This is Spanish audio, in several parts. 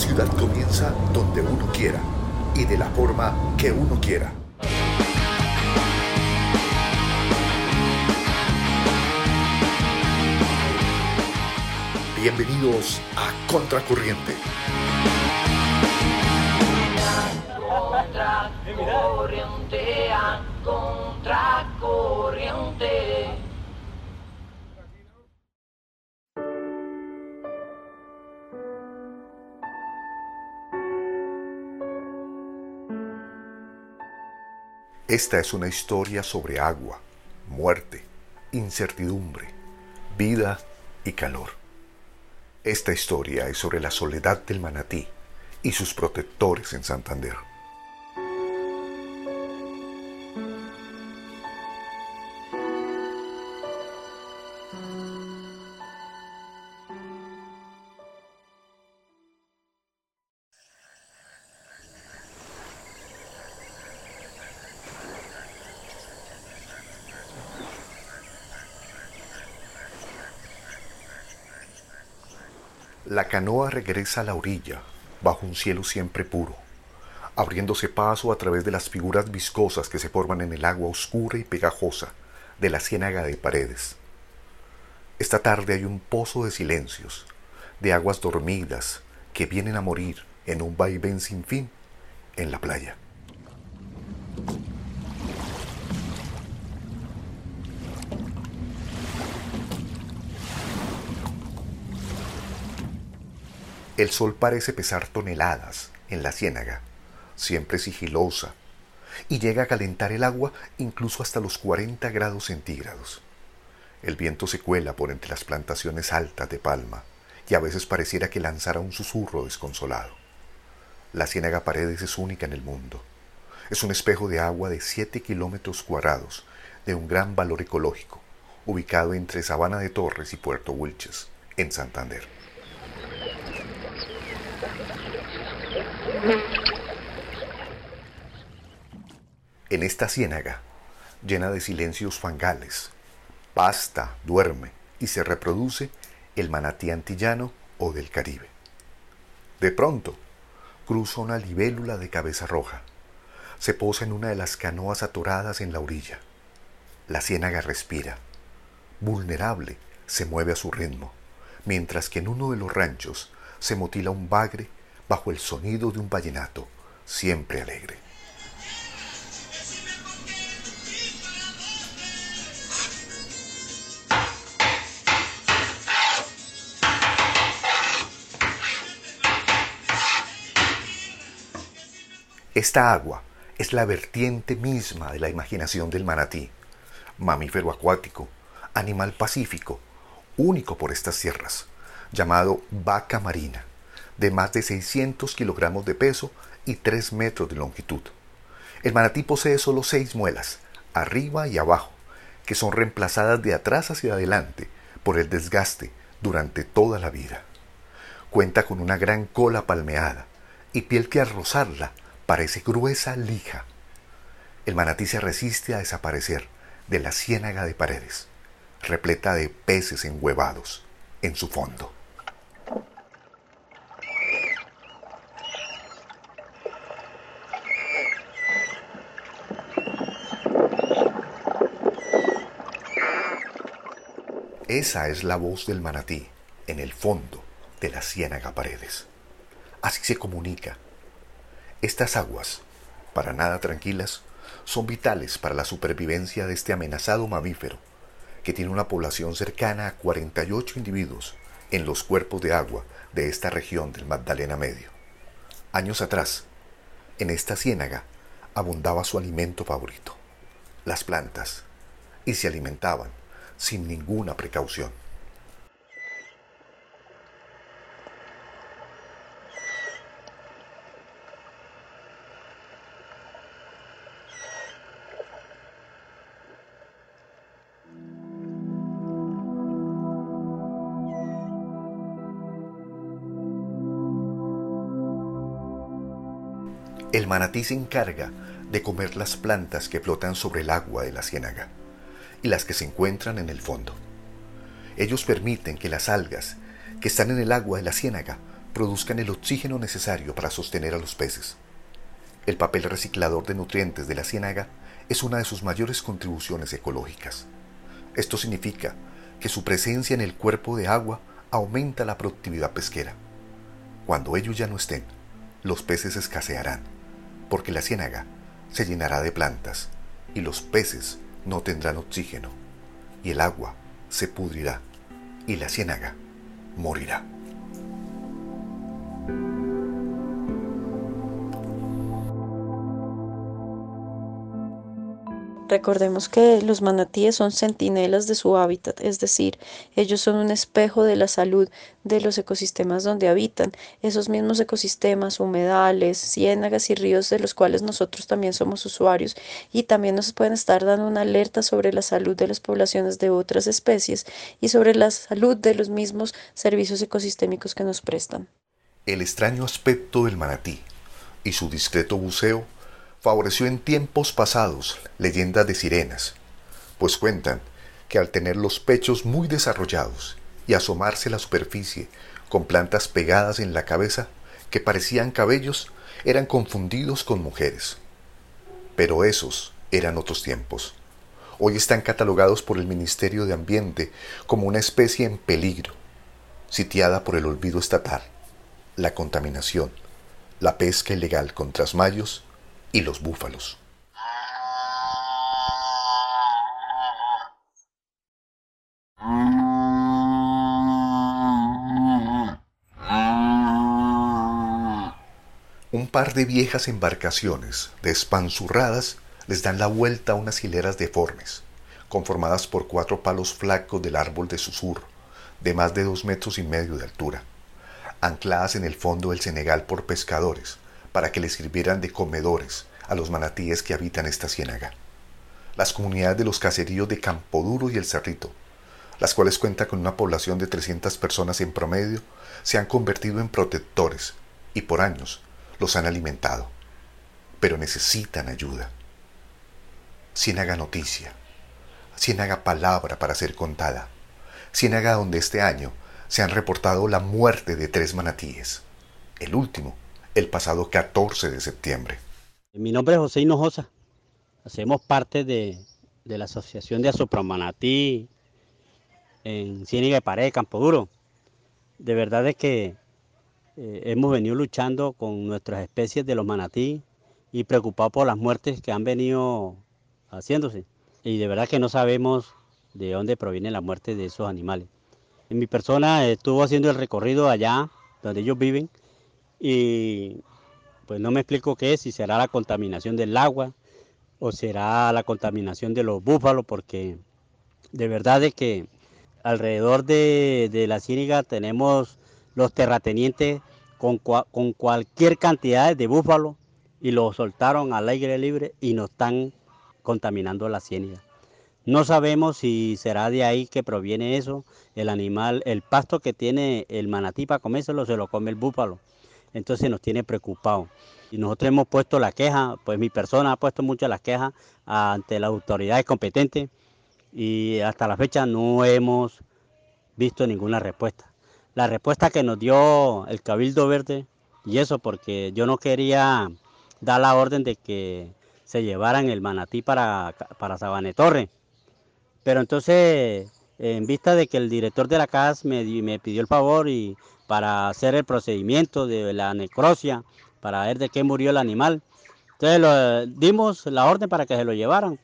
ciudad comienza donde uno quiera y de la forma que uno quiera. Bienvenidos a Contracorriente. Esta es una historia sobre agua, muerte, incertidumbre, vida y calor. Esta historia es sobre la soledad del manatí y sus protectores en Santander. La canoa regresa a la orilla, bajo un cielo siempre puro, abriéndose paso a través de las figuras viscosas que se forman en el agua oscura y pegajosa de la ciénaga de paredes. Esta tarde hay un pozo de silencios, de aguas dormidas que vienen a morir en un vaivén sin fin en la playa. El sol parece pesar toneladas en la ciénaga, siempre sigilosa, y llega a calentar el agua incluso hasta los 40 grados centígrados. El viento se cuela por entre las plantaciones altas de palma y a veces pareciera que lanzara un susurro desconsolado. La ciénaga Paredes es única en el mundo. Es un espejo de agua de 7 kilómetros cuadrados de un gran valor ecológico, ubicado entre Sabana de Torres y Puerto Wilches, en Santander. En esta ciénaga, llena de silencios fangales, pasta, duerme y se reproduce el manatí antillano o del Caribe. De pronto, cruza una libélula de cabeza roja. Se posa en una de las canoas atoradas en la orilla. La ciénaga respira. Vulnerable, se mueve a su ritmo, mientras que en uno de los ranchos se motila un bagre bajo el sonido de un vallenato, siempre alegre. Esta agua es la vertiente misma de la imaginación del manatí, mamífero acuático, animal pacífico, único por estas sierras, llamado vaca marina, de más de 600 kilogramos de peso y 3 metros de longitud. El manatí posee solo seis muelas, arriba y abajo, que son reemplazadas de atrás hacia adelante por el desgaste durante toda la vida. Cuenta con una gran cola palmeada y piel que al rozarla parece gruesa lija. El manatí se resiste a desaparecer de la ciénaga de paredes, repleta de peces enhuevados en su fondo. Esa es la voz del manatí en el fondo de la ciénaga paredes. Así se comunica estas aguas, para nada tranquilas, son vitales para la supervivencia de este amenazado mamífero, que tiene una población cercana a 48 individuos en los cuerpos de agua de esta región del Magdalena Medio. Años atrás, en esta ciénaga abundaba su alimento favorito, las plantas, y se alimentaban sin ninguna precaución. El manatí se encarga de comer las plantas que flotan sobre el agua de la ciénaga y las que se encuentran en el fondo. Ellos permiten que las algas que están en el agua de la ciénaga produzcan el oxígeno necesario para sostener a los peces. El papel reciclador de nutrientes de la ciénaga es una de sus mayores contribuciones ecológicas. Esto significa que su presencia en el cuerpo de agua aumenta la productividad pesquera. Cuando ellos ya no estén, los peces escasearán, porque la ciénaga se llenará de plantas y los peces no tendrán oxígeno, y el agua se pudrirá y la ciénaga morirá. Recordemos que los manatíes son centinelas de su hábitat, es decir, ellos son un espejo de la salud de los ecosistemas donde habitan, esos mismos ecosistemas, humedales, ciénagas y ríos de los cuales nosotros también somos usuarios y también nos pueden estar dando una alerta sobre la salud de las poblaciones de otras especies y sobre la salud de los mismos servicios ecosistémicos que nos prestan. El extraño aspecto del manatí y su discreto buceo favoreció en tiempos pasados leyendas de sirenas, pues cuentan que al tener los pechos muy desarrollados y asomarse a la superficie con plantas pegadas en la cabeza que parecían cabellos, eran confundidos con mujeres. Pero esos eran otros tiempos. Hoy están catalogados por el Ministerio de Ambiente como una especie en peligro, sitiada por el olvido estatal, la contaminación, la pesca ilegal con trasmayos y los búfalos. Un par de viejas embarcaciones despanzurradas les dan la vuelta a unas hileras deformes, conformadas por cuatro palos flacos del árbol de susurro, de más de dos metros y medio de altura, ancladas en el fondo del Senegal por pescadores, para que les sirvieran de comedores a los manatíes que habitan esta ciénaga. Las comunidades de los caseríos de Campoduro y El Cerrito, las cuales cuentan con una población de 300 personas en promedio, se han convertido en protectores y por años los han alimentado. Pero necesitan ayuda. Ciénaga noticia, ciénaga palabra para ser contada, ciénaga donde este año se han reportado la muerte de tres manatíes. El último el pasado 14 de septiembre. Mi nombre es José Hinojosa. Hacemos parte de, la Asociación de Asopramanatí en Ciénaga de Pared, Campo Duro. De verdad es que eh, hemos venido luchando con nuestras especies de los manatí y preocupados por las muertes que han venido haciéndose. Y de verdad que no sabemos de dónde proviene la muerte de esos animales. En mi persona estuvo haciendo el recorrido allá donde ellos viven y pues no me explico qué es, si será la contaminación del agua o será la contaminación de los búfalos, porque de verdad es que alrededor de, la Ciénaga tenemos los terratenientes con, con cualquier cantidad de búfalos y los soltaron al aire libre y nos están contaminando la Ciénaga. No sabemos si será de ahí que proviene eso, el animal, el pasto que tiene el manatí para comérselo se lo come el búfalo entonces nos tiene preocupados. Y nosotros hemos puesto la queja, pues mi persona ha puesto muchas las quejas ante las autoridades competentes y hasta la fecha no hemos visto ninguna respuesta. La respuesta que nos dio el Cabildo Verde, y eso porque yo no quería dar la orden de que se llevaran el manatí para, para Sabane Torre. Pero entonces, en vista de que el director de la CAS me, me pidió el favor y para hacer el procedimiento de la necrosia, para ver de qué murió el animal. Entonces dimos la orden para que se lo llevaran.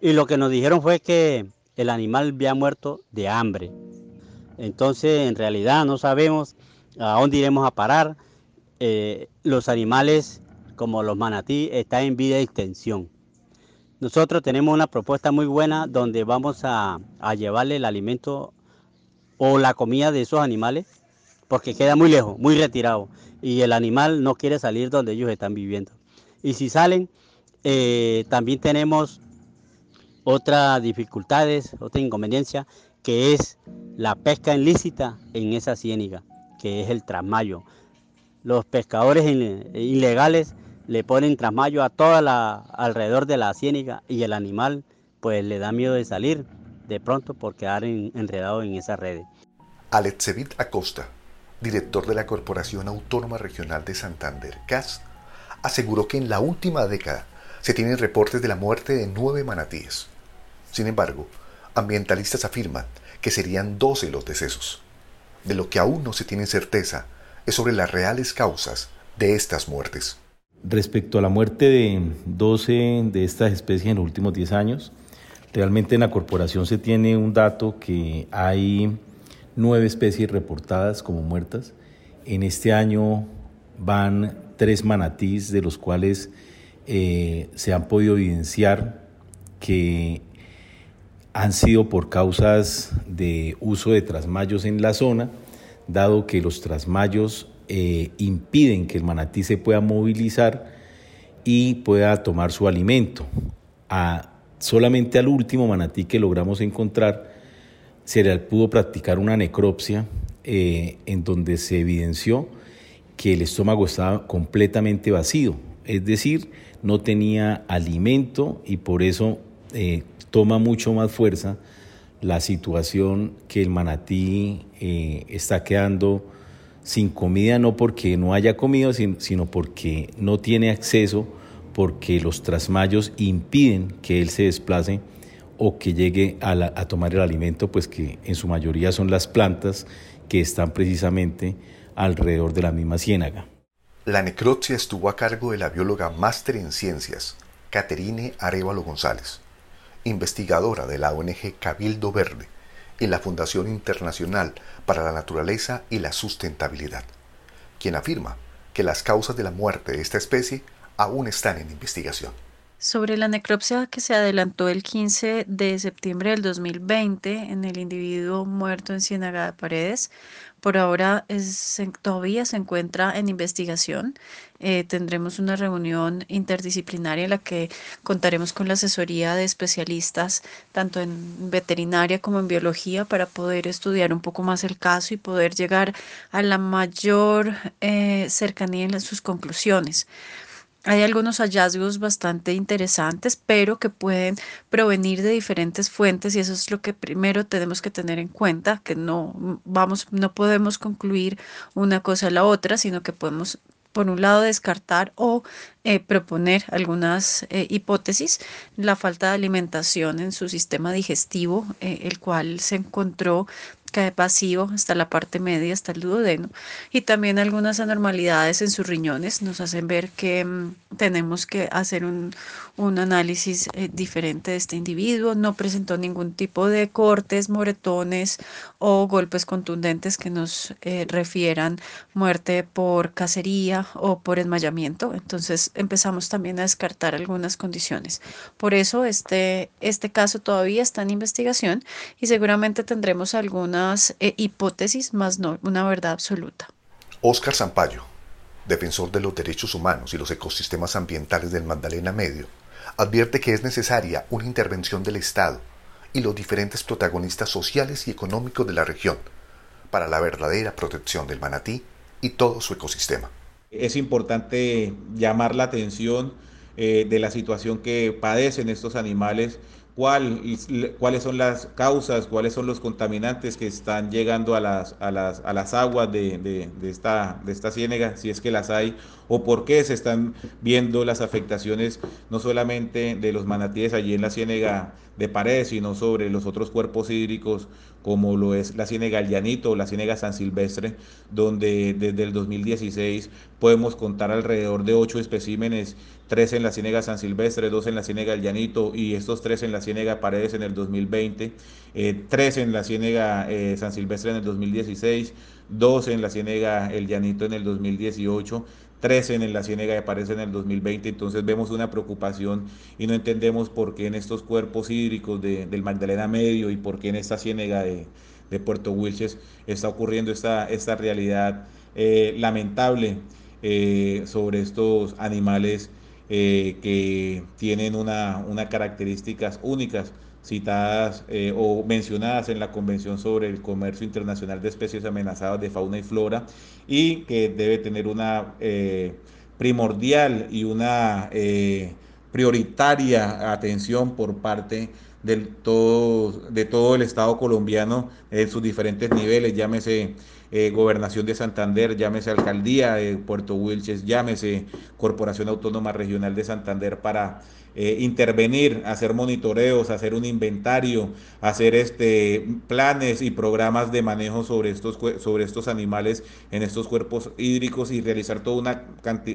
Y lo que nos dijeron fue que el animal había muerto de hambre. Entonces, en realidad no sabemos a dónde iremos a parar. Eh, los animales, como los manatí, están en vida de extensión. Nosotros tenemos una propuesta muy buena donde vamos a, a llevarle el alimento o la comida de esos animales porque queda muy lejos, muy retirado, y el animal no quiere salir donde ellos están viviendo. Y si salen, eh, también tenemos otras dificultades, otra inconveniencia, que es la pesca ilícita en esa ciéniga, que es el trasmayo. Los pescadores ilegales le ponen trasmayo a toda la alrededor de la ciéniga y el animal pues le da miedo de salir de pronto por quedar enredado en esa red. Alexevit Acosta director de la Corporación Autónoma Regional de Santander, CAS, aseguró que en la última década se tienen reportes de la muerte de nueve manatíes. Sin embargo, ambientalistas afirman que serían 12 los decesos. De lo que aún no se tiene certeza es sobre las reales causas de estas muertes. Respecto a la muerte de 12 de estas especies en los últimos 10 años, realmente en la corporación se tiene un dato que hay nueve especies reportadas como muertas. En este año van tres manatís, de los cuales eh, se han podido evidenciar que han sido por causas de uso de trasmayos en la zona, dado que los trasmayos eh, impiden que el manatí se pueda movilizar y pueda tomar su alimento. A, solamente al último manatí que logramos encontrar se le pudo practicar una necropsia eh, en donde se evidenció que el estómago estaba completamente vacío, es decir, no tenía alimento y por eso eh, toma mucho más fuerza la situación que el manatí está quedando sin comida no porque no haya comido, sino porque no tiene acceso, porque los trasmayos impiden que él se desplace o que llegue a, tomar el alimento, pues que en su mayoría son las plantas que están precisamente alrededor de la misma ciénaga. La necropsia estuvo a cargo de la bióloga máster en ciencias, Caterine Arevalo González, investigadora de la ONG Cabildo Verde, y la Fundación Internacional para la Naturaleza y la Sustentabilidad, quien afirma que las causas de la muerte de esta especie aún están en investigación. Sobre la necropsia que se adelantó el 15 de septiembre del 2020 en el individuo muerto en Ciénaga de Paredes, por ahora todavía se encuentra en investigación. Eh, tendremos una reunión interdisciplinaria en la que contaremos con la asesoría de especialistas tanto en veterinaria como en biología para poder estudiar un poco más el caso y poder llegar a la mayor eh, cercanía en sus conclusiones. Hay algunos hallazgos bastante interesantes, pero que pueden provenir de diferentes fuentes y eso es lo que primero tenemos que tener en cuenta, que no vamos, no podemos concluir una cosa a la otra, sino que podemos por un lado descartar o eh, proponer algunas eh, hipótesis, la falta de alimentación en su sistema digestivo, eh, el cual se encontró cae vacío hasta la parte media, hasta el duodeno, y también algunas anormalidades en sus riñones nos hacen ver que mm, tenemos que hacer un, un análisis eh, diferente de este individuo. No presentó ningún tipo de cortes, moretones o golpes contundentes que nos eh, refieran muerte por cacería o por desmayamiento. Entonces empezamos también a descartar algunas condiciones. Por eso este, este caso todavía está en investigación y seguramente tendremos eh, hipótesis, más no una verdad absoluta. Oscar Zampayo, defensor de los derechos humanos y los ecosistemas ambientales del Magdalena Medio, advierte que es necesaria una intervención del Estado y los diferentes protagonistas sociales y económicos de la región para la verdadera protección del manatí y todo su ecosistema. Es importante llamar la atención eh, de la situación que padecen estos animales cuál, cuáles son las causas, cuáles son los contaminantes que están llegando a las, a las, a las aguas de, de, de, esta, de esta ciénega, si es que las hay, o por qué se están viendo las afectaciones no solamente de los manatíes allí en la ciénega de pared, sino sobre los otros cuerpos hídricos como lo es la ciénega Llanito o la ciénega San Silvestre, donde desde el 2016 podemos contar alrededor de ocho especímenes, tres en la ciénega San Silvestre, dos en la ciénega El Llanito y estos tres en la ciénega Paredes en el 2020, eh, tres en la ciénega eh, San Silvestre en el 2016, dos en la ciénega El Llanito en el 2018 13 en la Ciénega de Paredes en el 2020, entonces vemos una preocupación y no entendemos por qué en estos cuerpos hídricos del Magdalena Medio y por qué en esta Ciénega de, Puerto Wilches está ocurriendo esta, esta realidad eh, lamentable eh, sobre estos animales eh, que tienen una, una características únicas citadas eh, o mencionadas en la Convención sobre el Comercio Internacional de Especies Amenazadas de Fauna y Flora y que debe tener una eh, primordial y una prioritaria atención por parte del todo, de todo el Estado colombiano en sus diferentes niveles, llámese eh, Gobernación de Santander, llámese Alcaldía de Puerto Wilches, llámese Corporación Autónoma Regional de Santander para eh, intervenir, hacer monitoreos, hacer un inventario, hacer este, planes y programas de manejo sobre estos, sobre estos animales en estos cuerpos hídricos y realizar toda una,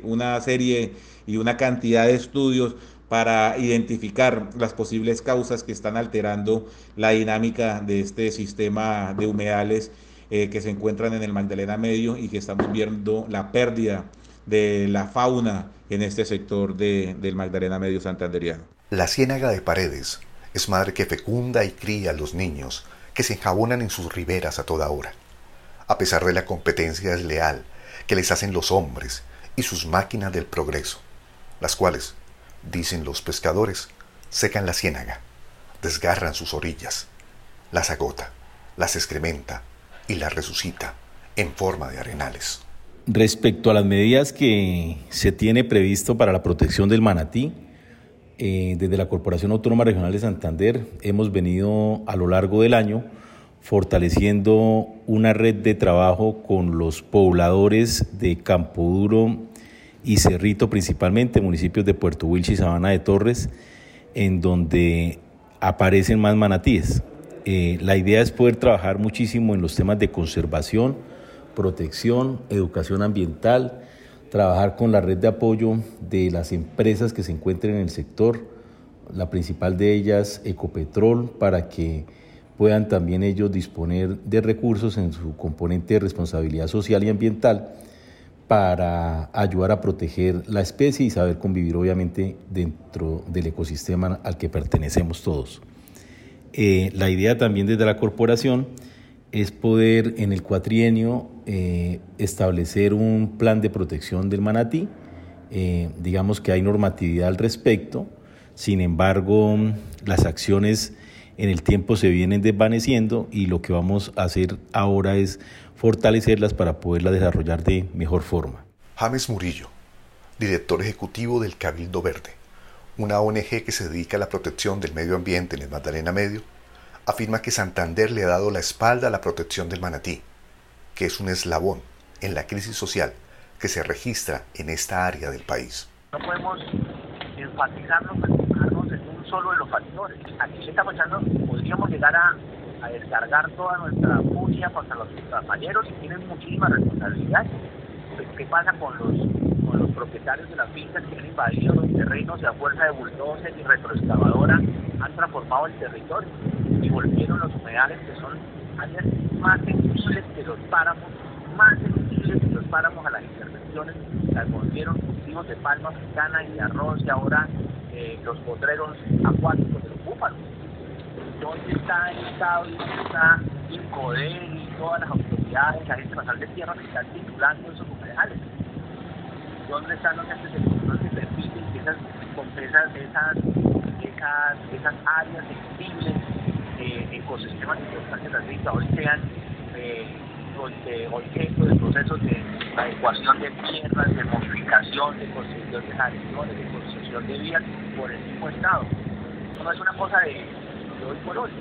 una serie y una cantidad de estudios para identificar las posibles causas que están alterando la dinámica de este sistema de humedales eh, que se encuentran en el Magdalena Medio y que estamos viendo la pérdida de la fauna en este sector de, del Magdalena Medio santanderiano. La ciénaga de paredes es madre que fecunda y cría a los niños que se enjabonan en sus riberas a toda hora, a pesar de la competencia desleal que les hacen los hombres y sus máquinas del progreso, las cuales, dicen los pescadores, secan la ciénaga, desgarran sus orillas, las agota, las excrementa, y la resucita en forma de arenales. Respecto a las medidas que se tiene previsto para la protección del manatí, eh, desde la Corporación Autónoma Regional de Santander hemos venido a lo largo del año fortaleciendo una red de trabajo con los pobladores de Campo Duro y Cerrito, principalmente municipios de Puerto Wilche y Sabana de Torres, en donde aparecen más manatíes. Eh, la idea es poder trabajar muchísimo en los temas de conservación, protección, educación ambiental, trabajar con la red de apoyo de las empresas que se encuentren en el sector, la principal de ellas Ecopetrol, para que puedan también ellos disponer de recursos en su componente de responsabilidad social y ambiental para ayudar a proteger la especie y saber convivir obviamente dentro del ecosistema al que pertenecemos todos. Eh, la idea también desde la corporación es poder en el cuatrienio eh, establecer un plan de protección del manatí. Eh, digamos que hay normatividad al respecto, sin embargo las acciones en el tiempo se vienen desvaneciendo y lo que vamos a hacer ahora es fortalecerlas para poderlas desarrollar de mejor forma. James Murillo, director ejecutivo del Cabildo Verde una ONG que se dedica a la protección del medio ambiente en el Magdalena Medio, afirma que Santander le ha dado la espalda a la protección del manatí, que es un eslabón en la crisis social que se registra en esta área del país. No podemos enfatizarnos, enfocarnos en un solo de los factores. Aquí le estamos echando, podríamos llegar a, a descargar toda nuestra furia contra los compañeros y tienen muchísima responsabilidad. ¿Qué pasa con los los propietarios de las fincas que han invadido los terrenos y a fuerza de bulldozer y retroexcavadora han transformado el territorio y volvieron los humedales que son áreas más sensibles que los páramos, más sensibles que los páramos a las intervenciones, las volvieron cultivos de palma africana y de arroz y ahora eh, los potreros acuáticos de los búfalos. ¿Dónde está el Estado y está y todas las autoridades, la gente nacional de tierra que están titulando esos humedales? Dónde están los de control que permiten que esas, esas, esas, esas, esas áreas sensibles, eh, ecosistemas importantes del río hoy sean eh, objeto de procesos de adecuación de tierras, de modificación, de construcción de jardines, de construcción de vías por el mismo Estado. No es una cosa de, de hoy por hoy.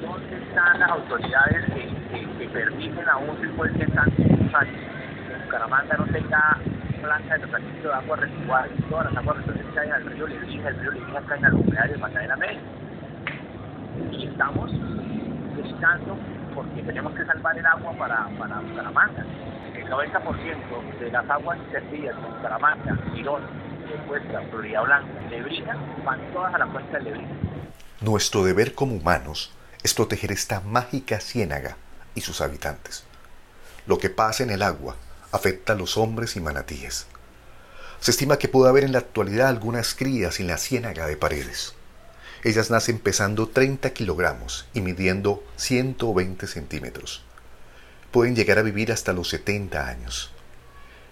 ¿Dónde están las autoridades que, que, que permiten aún después de tantos años que Bucaramanga no tenga planta de tratamiento de agua residual, todas las aguas residuales caen al río Lebrija, el río Lebrija caen al humedal de Magdalena Medio. Y estamos buscando, porque tenemos que salvar el agua para, para Bucaramanga. El 90% de las aguas servidas en Bucaramanga, Girón, Cuesta, Florida Blanca, Lebrija, van todas a la cuenca de Lebrija. Nuestro deber como humanos es proteger esta mágica ciénaga y sus habitantes. Lo que pasa en el agua afecta a los hombres y manatíes. Se estima que puede haber en la actualidad algunas crías en la ciénaga de paredes. Ellas nacen pesando 30 kilogramos y midiendo 120 centímetros. Pueden llegar a vivir hasta los 70 años.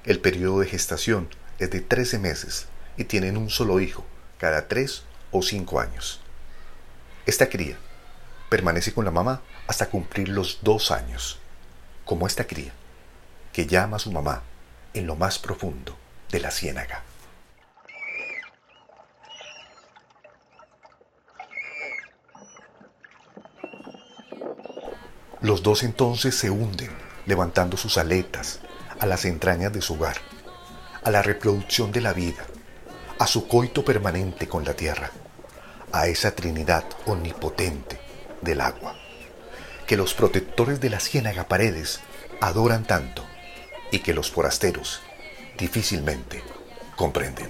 El periodo de gestación es de 13 meses y tienen un solo hijo cada 3 o 5 años. Esta cría permanece con la mamá hasta cumplir los 2 años, como esta cría que llama a su mamá en lo más profundo de la ciénaga. Los dos entonces se hunden, levantando sus aletas a las entrañas de su hogar, a la reproducción de la vida, a su coito permanente con la tierra, a esa Trinidad omnipotente del agua, que los protectores de la ciénaga paredes adoran tanto y que los forasteros difícilmente comprenden.